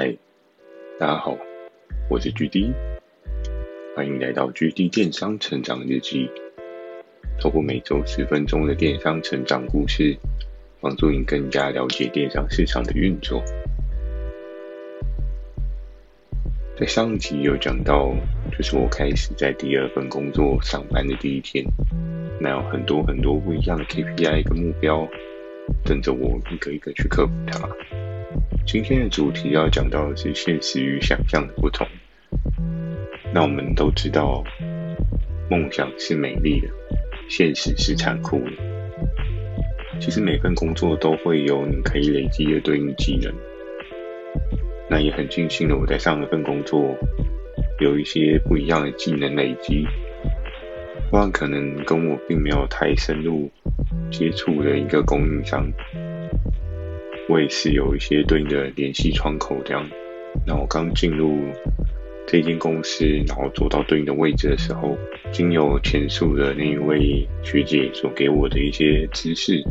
嗨，大家好，我是 GD，欢迎来到 GD 电商成长日记。透过每周十分钟的电商成长故事，帮助你更加了解电商市场的运作。在上一集有讲到，就是我开始在第二份工作上班的第一天，那有很多很多不一样的 KPI 跟目标，等着我一个一个去克服它。今天的主题要讲到的是现实与想象的不同。那我们都知道，梦想是美丽的，现实是残酷的。其实每份工作都会有你可以累积的对应技能。那也很庆幸的，我在上一份工作有一些不一样的技能累积，不然可能跟我并没有太深入接触的一个供应商。我也是有一些对应的联系窗口这样。那我刚进入这间公司，然后做到对应的位置的时候，经由前述的那一位学姐所给我的一些知识，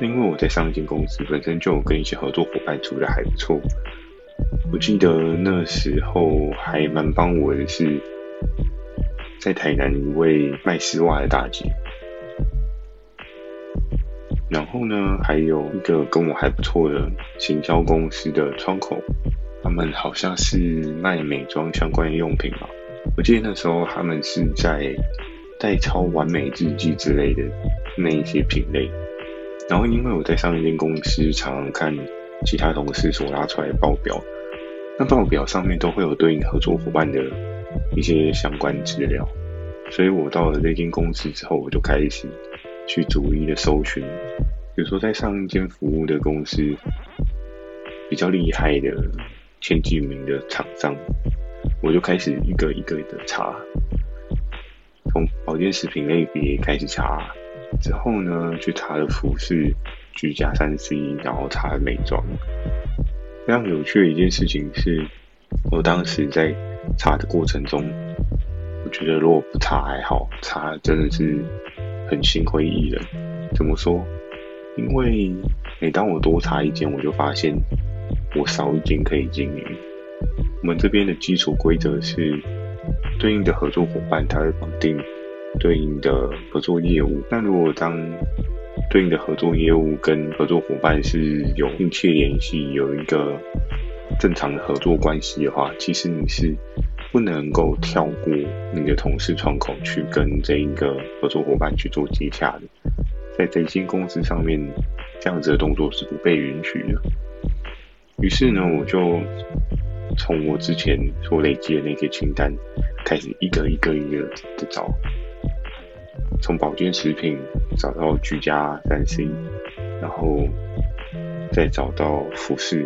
因为我在上一间公司本身就跟一些合作伙伴处的还不错。我记得那时候还蛮帮我的是，在台南一位卖丝袜的大姐。然后呢，还有一个跟我还不错的行销公司的窗口，他们好像是卖美妆相关的用品吧。我记得那时候他们是在代抄完美日记之类的那一些品类。然后因为我在上一间公司常常看其他同事所拉出来的报表，那报表上面都会有对应合作伙伴的一些相关资料，所以我到了这间公司之后，我就开始。去逐一的搜寻，比如说在上一间服务的公司，比较厉害的前几名的厂商，我就开始一个一个的查，从保健食品类别开始查，之后呢，去查了服饰、居家三 C，然后查了美妆。非常有趣的一件事情是，我当时在查的过程中，我觉得如果不查还好，查真的是。很心灰意冷，怎么说？因为每当我多查一间，我就发现我少一间可以经营。我们这边的基础规则是，对应的合作伙伴他会绑定对应的合作业务。那如果当对应的合作业务跟合作伙伴是有密切联系，有一个正常的合作关系的话，其实你是。不能够跳过你的同事窗口去跟这一个合作伙伴去做接洽的，在这间公司上面，这样子的动作是不被允许的。于是呢，我就从我之前所累积的那些清单开始一个一个一个的找，从保健食品找到居家三 C，然后再找到服饰，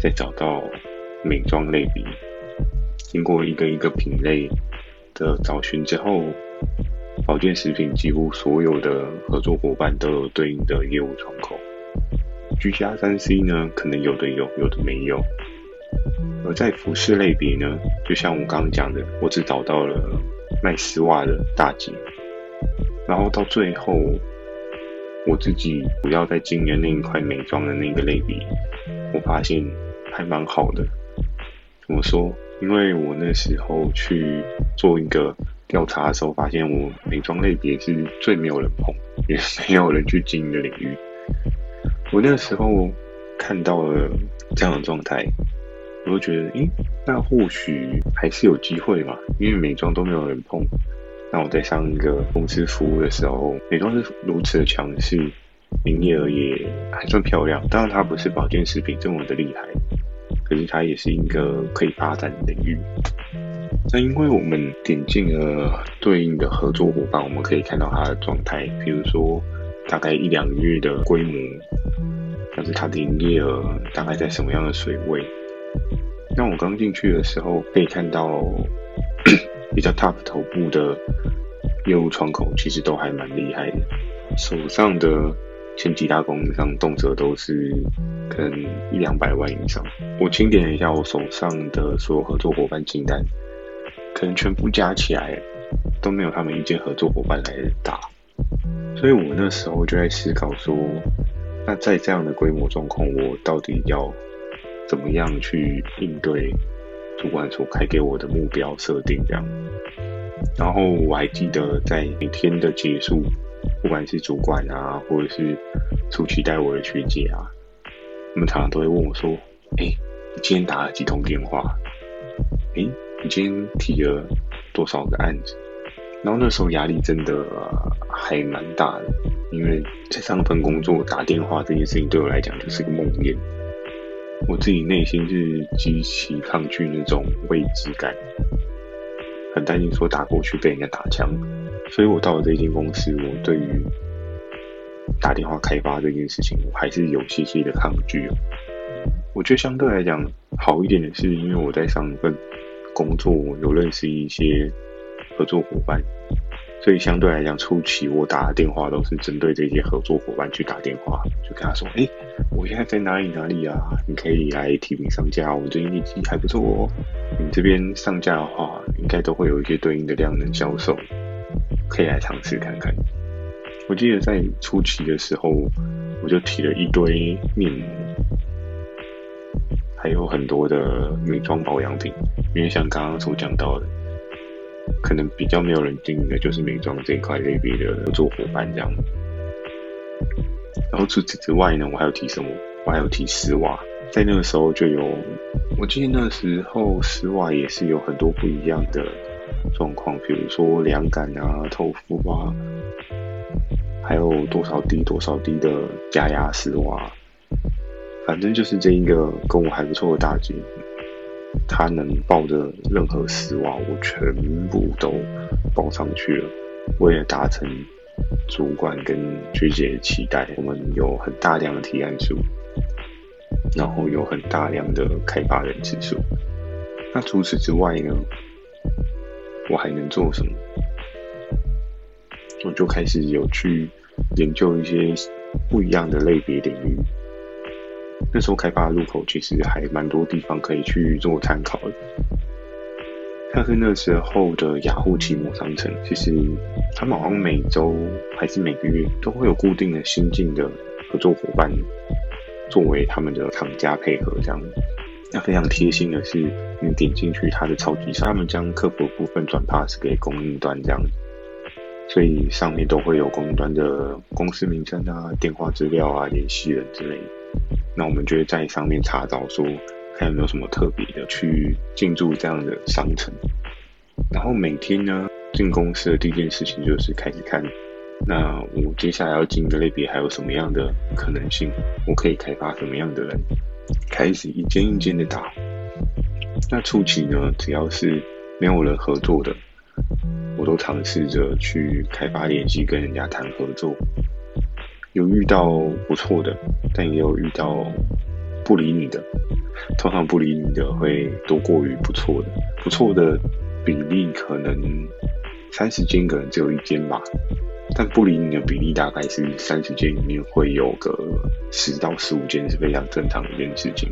再找到美妆类别。经过一个一个品类的找寻之后，保健食品几乎所有的合作伙伴都有对应的业务窗口。居家三 C 呢，可能有的有，有的没有。而在服饰类别呢，就像我刚刚讲的，我只找到了卖丝袜的大姐。然后到最后，我自己主要在经营那一块美妆的那个类别，我发现还蛮好的。怎么说？因为我那时候去做一个调查的时候，发现我美妆类别是最没有人碰，也没有人去经营的领域。我那时候看到了这样的状态，我就觉得，诶，那或许还是有机会嘛。因为美妆都没有人碰，那我在上一个公司服务的时候，美妆是如此的强势，营业额也还算漂亮。当然，它不是保健食品这么的厉害。可是它也是一个可以发展的领域。那因为我们点进了对应的合作伙伴，我们可以看到它的状态，比如说大概一两个月的规模，但是它的营业额大概在什么样的水位。那我刚进去的时候，可以看到比较 top 头部的业务窗口，其实都还蛮厉害的，手上的。前几大供应商动辄都是可能一两百万以上。我清点了一下我手上的所有合作伙伴清单，可能全部加起来都没有他们一间合作伙伴来的大。所以我那时候就在思考说，那在这样的规模状况，我到底要怎么样去应对主管所开给我的目标设定这样。然后我还记得在每天的结束，不管是主管啊，或者是初期带我的学姐啊，他们常常都会问我说：“哎，你今天打了几通电话？哎，你今天提了多少个案子？”然后那时候压力真的、还蛮大的，因为在上份工作打电话这件事情对我来讲就是个梦魇。我自己内心是极其抗拒那种未知感，很担心说打过去被人家打枪，所以我到了这间公司，我对于打电话开发这件事情，我还是有些些的抗拒。我觉得相对来讲好一点的是，因为我在上一份工作有认识一些。合作伙伴，所以相对来讲，初期我打的电话都是针对这些合作伙伴去打电话，就跟他说：“哎，我现在在哪里哪里啊？你可以来提名上架，我最近业绩还不错哦。你这边上架的话，应该都会有一些对应的量能销售，可以来尝试看看。”我记得在初期的时候，我就提了一堆面膜，还有很多的美妆保养品，因为像刚刚所讲到的。可能比较没有人经营的就是美妆这一块类别的合作伙伴这样。然后除此之外呢，我还有提什么？我还有提丝袜，在那个时候就有，我记得那时候丝袜也是有很多不一样的状况，比如说凉感啊、透肤啊，还有多少滴多少滴的加压丝袜，反正就是这一个跟我还不错的大姐。他能报的任何丝袜，我全部都报上去了。为了达成主管跟学姐的期待，我们有很大量的提案数，然后有很大量的开发人次数。那除此之外呢？我还能做什么？我就开始有去研究一些不一样的类别领域。那时候开发入口其实还蛮多地方可以去做参考的，像是那时候的雅虎奇摩商城，其实他们好像每周还是每个月都会有固定的新进的合作伙伴作为他们的厂家配合这样。那非常贴心的是，你点进去它的超级商，他们将客服部分转 pass 给供应端这样，所以上面都会有供应端的公司名称啊、电话资料啊、联系人之类的。那我们就会在上面查找，说看有没有什么特别的去进驻这样的商城。然后每天呢，进公司的第一件事情就是开始看，那我接下来要进的类别还有什么样的可能性？我可以开发什么样的人？开始一间一间的打。那初期呢，只要是没有人合作的，我都尝试着去开发联系，跟人家谈合作。有遇到不错的，但也有遇到不理你的。通常不理你的会多过于不错的，不错的比例可能三十间可能只有一间吧，但不理你的比例大概是三十间里面会有个十到十五间是非常正常的一件事情。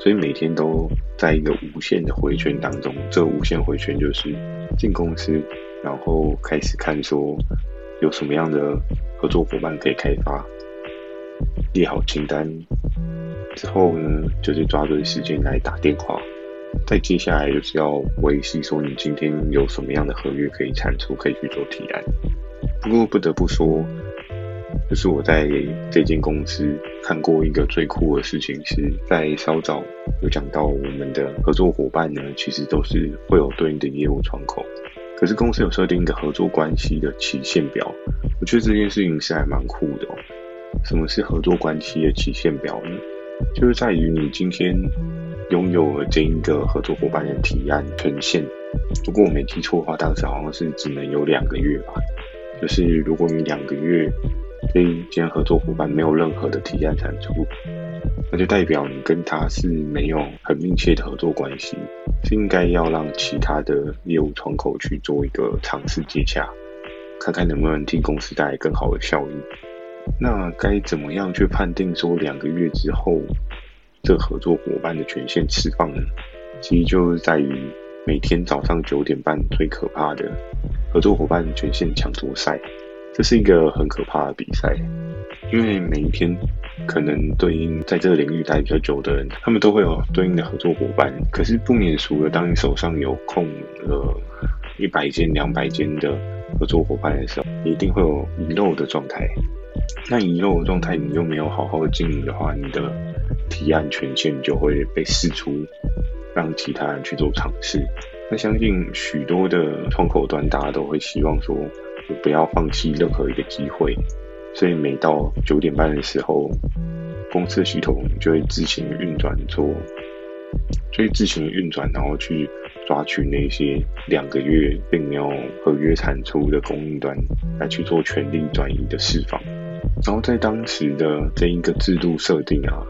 所以每天都在一个无限的回圈当中，这无限回圈就是进公司，然后开始看说有什么样的。合作伙伴可以开发，列好清单之后呢，就是抓对时间来打电话。再接下来就是要维系说你今天有什么样的合约可以产出，可以去做提案。不过不得不说，就是我在这间公司看过一个最酷的事情，是在稍早有讲到我们的合作伙伴呢，其实都是会有对应的业务窗口。可是公司有设定一个合作关系的期限表，我觉得这件事情是还蛮酷的哦。什么是合作关系的期限表呢？就是在于你今天拥有了这一个合作伙伴的提案权限。如果我没记错的话，当时好像是只能有两个月吧。就是如果你两个月这一间合作伙伴没有任何的提案产出，那就代表你跟他是没有很密切的合作关系，是应该要让其他的业务窗口去做一个尝试接洽，看看能不能替公司带来更好的效益。那该怎么样去判定说两个月之后这合作伙伴的权限释放呢？其实就是在于每天早上九点半最可怕的合作伙伴权限抢夺赛。这是一个很可怕的比赛，因为每一天可能对应在这个领域待比较久的人，他们都会有对应的合作伙伴。可是不免俗的，当你手上有空了一百间、两百间的合作伙伴的时候，你一定会有遗漏的状态。那遗漏的状态，你又没有好好经营的话，你的提案权限就会被释出，让其他人去做尝试。那相信许多的窗口端，大家都会希望说，不要放弃任何一个机会。所以每到九点半的时候，公司的系统就会自行运转做，就会自行运转，然后去抓取那些两个月并没有合约产出的供应端，来去做权力转移的释放。然后在当时的这一个制度设定啊，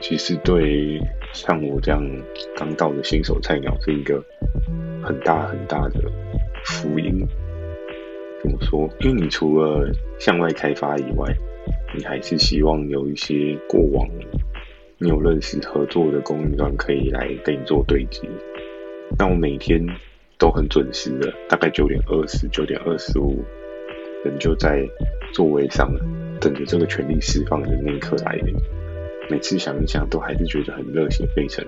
其实对像我这样刚到的新手菜鸟是一个。很大很大的福音，怎么说？因为你除了向外开发以外，你还是希望有一些过往你有认识合作的供应商可以来跟你做对接。那我每天都很准时的，大概九点二十、九点二十五，人就在座位上等着这个权力释放的那一刻来临。每次想一想，都还是觉得很热血沸腾。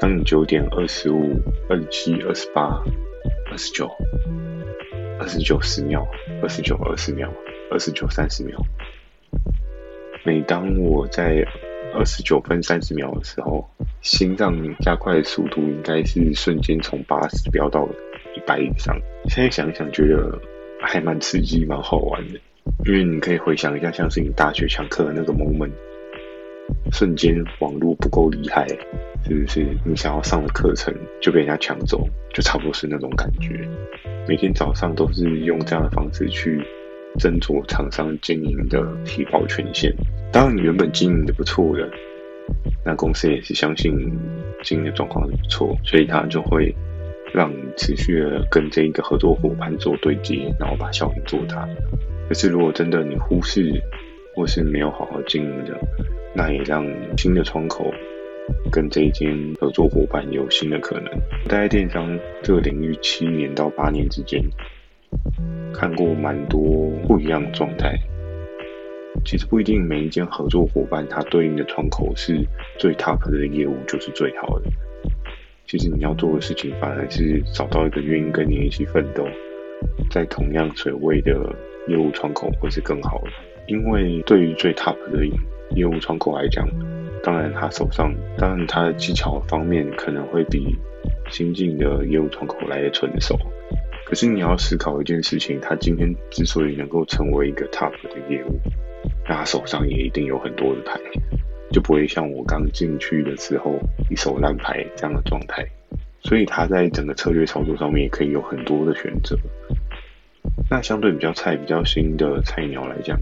当你九点二十五、二十七、二十八、二十九、二十九十秒、二十九二十秒、二十九三十秒，每当我在二十九分三十秒的时候，心脏加快速度应该是瞬间从八十飙到一百以上。现在想一想，觉得还蛮刺激、蛮好玩的，因为你可以回想一下，像是你大学抢课的那个 moment，瞬间网络不够厉害。是不是你想要上的课程就被人家抢走，就差不多是那种感觉。每天早上都是用这样的方式去斟酌厂商经营的提报权限。当然，你原本经营的不错的，那公司也是相信经营的状况是不错，所以他就会让你持续的跟这一个合作伙伴做对接，然后把效益做大。可是如果真的你忽视或是没有好好经营的，那也让新的窗口。跟这一间合作伙伴有新的可能。待在电商这个领域七年到八年之间，看过蛮多不一样的状态。其实不一定每一间合作伙伴，它对应的窗口是最 top 的业务就是最好的。其实你要做的事情，反而是找到一个愿意跟你一起奋斗，在同样水位的业务窗口会是更好的。因为对于最 top 的业务窗口来讲，当然，他手上，当然他的技巧方面可能会比新进的业务窗口来的成熟。可是你要思考一件事情，他今天之所以能够成为一个 top 的业务，那他手上也一定有很多的牌，就不会像我刚进去的时候一手烂牌这样的状态。所以他在整个策略操作上面也可以有很多的选择。那相对比较菜、比较新的菜鸟来讲，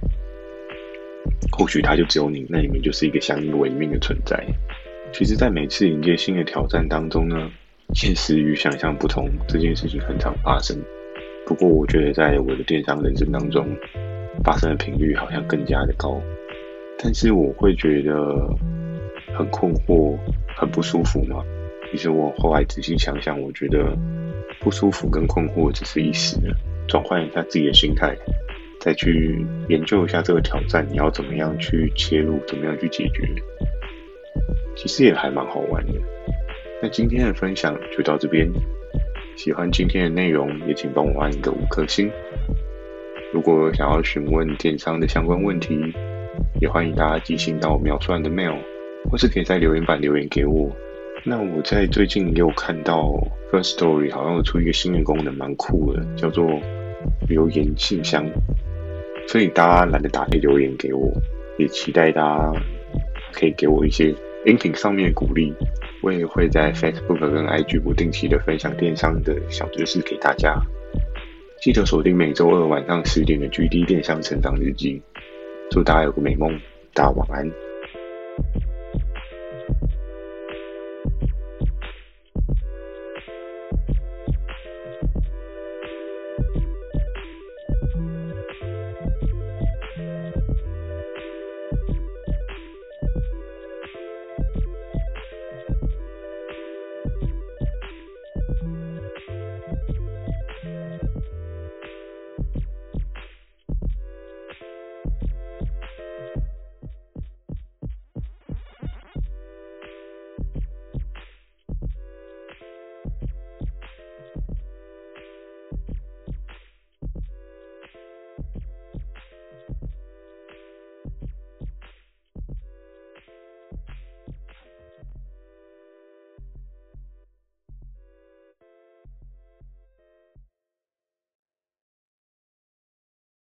或许他就只有你，那里面就是一个相依为命的存在。其实，在每次迎接新的挑战当中呢，现实与想象不同，这件事情很常发生。不过，我觉得在我的电商人生当中，发生的频率好像更加的高。但是，我会觉得很困惑、很不舒服嘛。其实，我后来仔细想想，我觉得不舒服跟困惑只是一时的，转换一下自己的心态。再去研究一下这个挑战，你要怎么样去切入，怎么样去解决，其实也还蛮好玩的。那今天的分享就到这边，喜欢今天的内容也请帮我按一个五颗星。如果想要询问电商的相关问题，也欢迎大家寄信到我描述栏的 mail，或是可以在留言板留言给我。那我在最近也有看到 First Story 好像有出一个新的功能，蛮酷的，叫做留言信箱。所以大家懒得打开留言给我，也期待大家可以给我一些音频上面的鼓励。我也会在 Facebook 跟 IG 不定期的分享电商的小知识给大家。记得锁定每周二晚上十点的 GD 电商成长日记。祝大家有个美梦，大家晚安。